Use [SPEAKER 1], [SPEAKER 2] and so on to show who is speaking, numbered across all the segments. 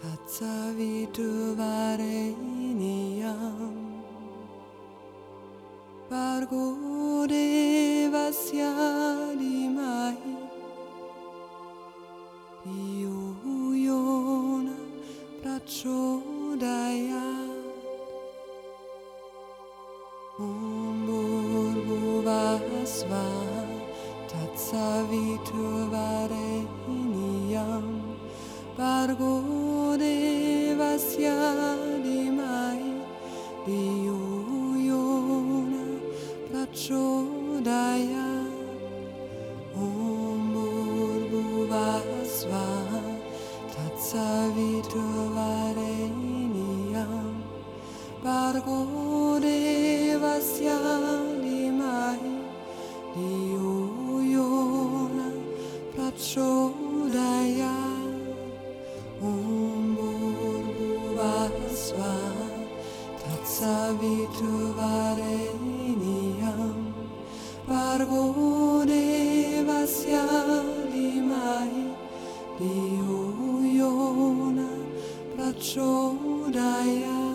[SPEAKER 1] tatsaviduvareiniyam Vargo devasya dimai Dio yona prachodayat Om Bhurgo Vasva tatsaviduvareiniyam Prachodayat Om Bhurvasva Tatsaviturvareniyam Bargo Devasya Dimahi Diyo Yona Prachodayat Om Bhurvasva Tatsaviturvareniyam Yona Prachodayat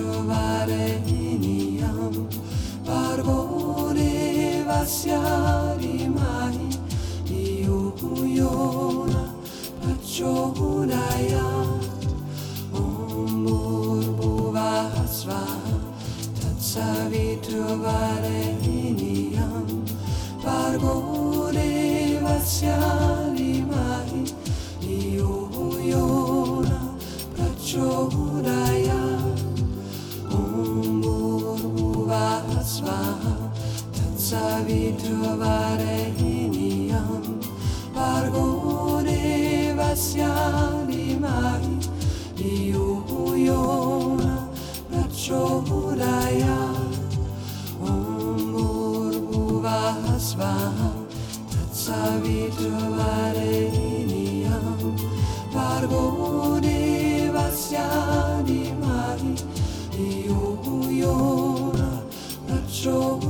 [SPEAKER 1] trovare iniam parvone vassiari mai io uyona pacciolaya om murbuva hasva tatsavitrovare iniam Tatsaviturvareniyam Bargo Devasya Dimahi Diyo Yona Prachodayat Om Bhurvasva Tatsaviturvareniyam Bargo Devasya Dimahi Diyo Yona Prachodayat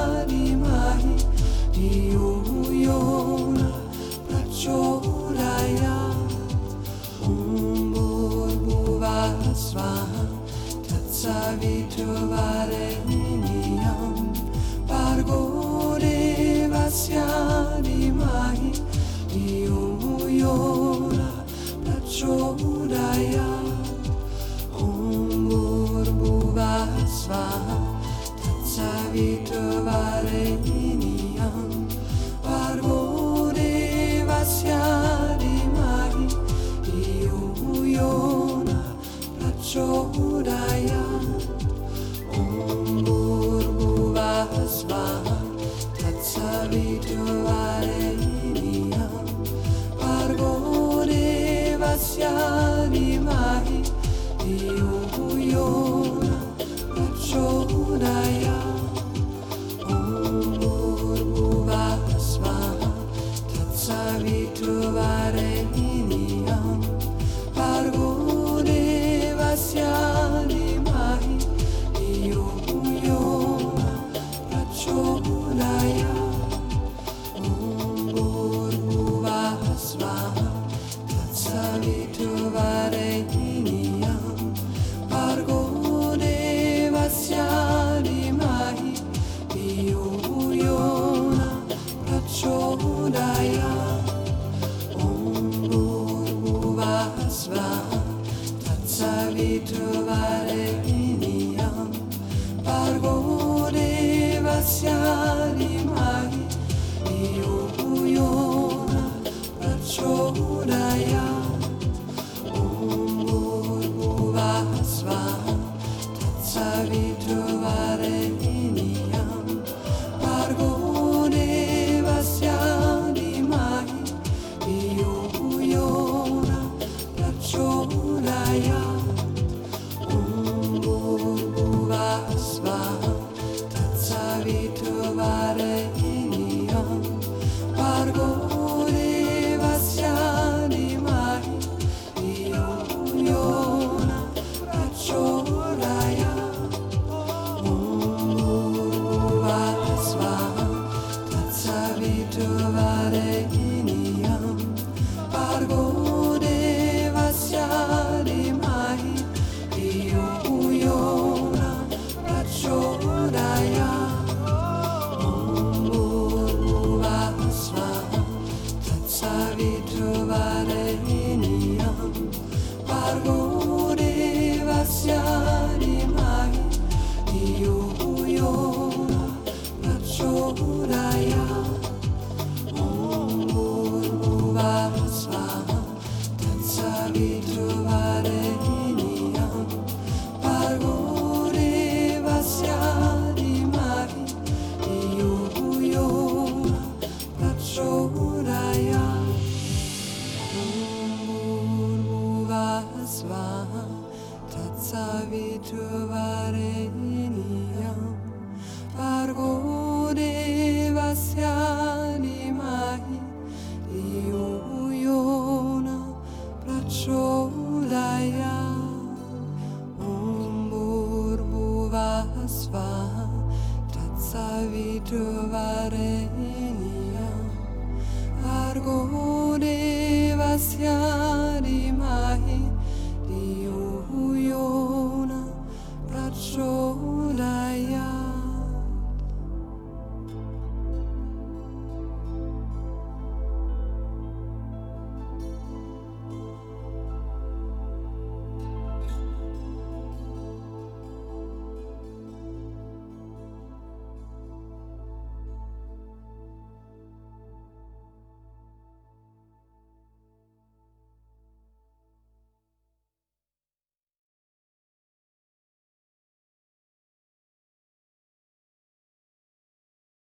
[SPEAKER 1] vitrovare miniam pargore di mai io muiora prachodaya om gurbhuvasva tatsa vitrovare miniam